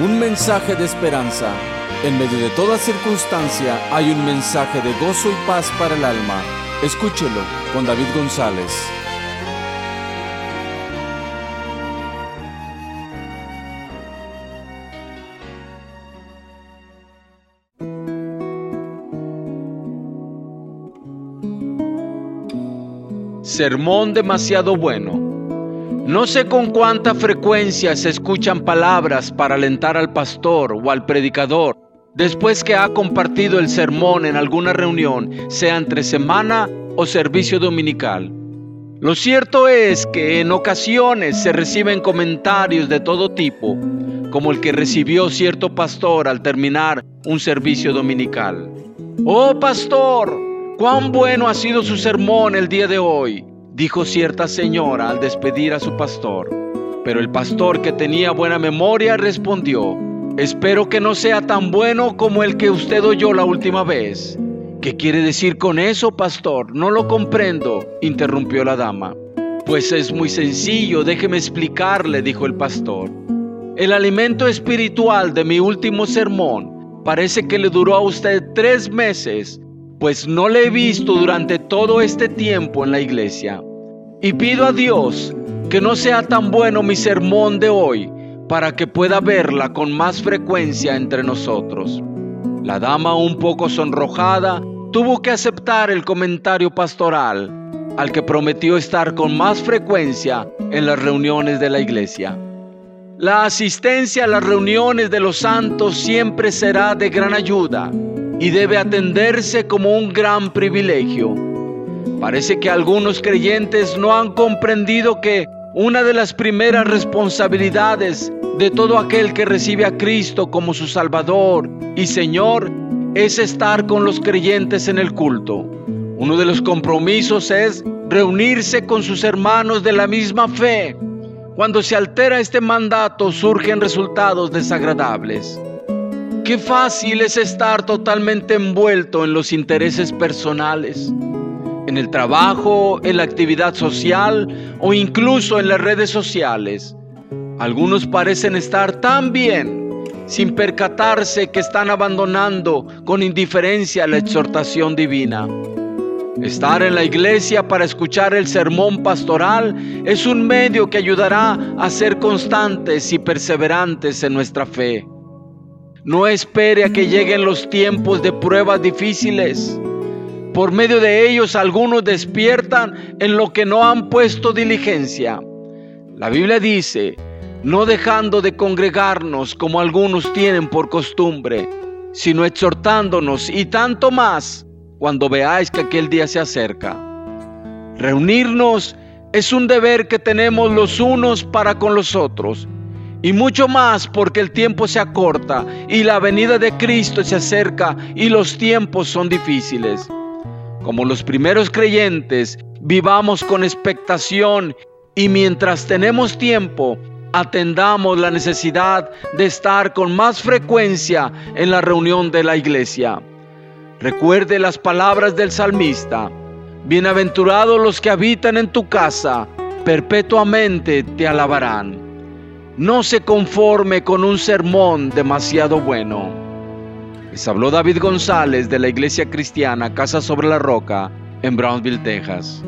un mensaje de esperanza. En medio de toda circunstancia hay un mensaje de gozo y paz para el alma. Escúchelo con David González. Sermón demasiado bueno. No sé con cuánta frecuencia se escuchan palabras para alentar al pastor o al predicador después que ha compartido el sermón en alguna reunión, sea entre semana o servicio dominical. Lo cierto es que en ocasiones se reciben comentarios de todo tipo, como el que recibió cierto pastor al terminar un servicio dominical. Oh pastor, cuán bueno ha sido su sermón el día de hoy dijo cierta señora al despedir a su pastor. Pero el pastor que tenía buena memoria respondió, espero que no sea tan bueno como el que usted oyó la última vez. ¿Qué quiere decir con eso, pastor? No lo comprendo, interrumpió la dama. Pues es muy sencillo, déjeme explicarle, dijo el pastor. El alimento espiritual de mi último sermón parece que le duró a usted tres meses, pues no le he visto durante todo este tiempo en la iglesia. Y pido a Dios que no sea tan bueno mi sermón de hoy para que pueda verla con más frecuencia entre nosotros. La dama, un poco sonrojada, tuvo que aceptar el comentario pastoral, al que prometió estar con más frecuencia en las reuniones de la iglesia. La asistencia a las reuniones de los santos siempre será de gran ayuda y debe atenderse como un gran privilegio Parece que algunos creyentes no han comprendido que una de las primeras responsabilidades de todo aquel que recibe a Cristo como su Salvador y Señor es estar con los creyentes en el culto. Uno de los compromisos es reunirse con sus hermanos de la misma fe. Cuando se altera este mandato surgen resultados desagradables. Qué fácil es estar totalmente envuelto en los intereses personales en el trabajo, en la actividad social o incluso en las redes sociales. Algunos parecen estar tan bien sin percatarse que están abandonando con indiferencia la exhortación divina. Estar en la iglesia para escuchar el sermón pastoral es un medio que ayudará a ser constantes y perseverantes en nuestra fe. No espere a que lleguen los tiempos de pruebas difíciles. Por medio de ellos algunos despiertan en lo que no han puesto diligencia. La Biblia dice, no dejando de congregarnos como algunos tienen por costumbre, sino exhortándonos y tanto más cuando veáis que aquel día se acerca. Reunirnos es un deber que tenemos los unos para con los otros, y mucho más porque el tiempo se acorta y la venida de Cristo se acerca y los tiempos son difíciles. Como los primeros creyentes, vivamos con expectación y mientras tenemos tiempo, atendamos la necesidad de estar con más frecuencia en la reunión de la iglesia. Recuerde las palabras del salmista. Bienaventurados los que habitan en tu casa, perpetuamente te alabarán. No se conforme con un sermón demasiado bueno. Habló David González de la Iglesia Cristiana Casa sobre la Roca en Brownsville, Texas.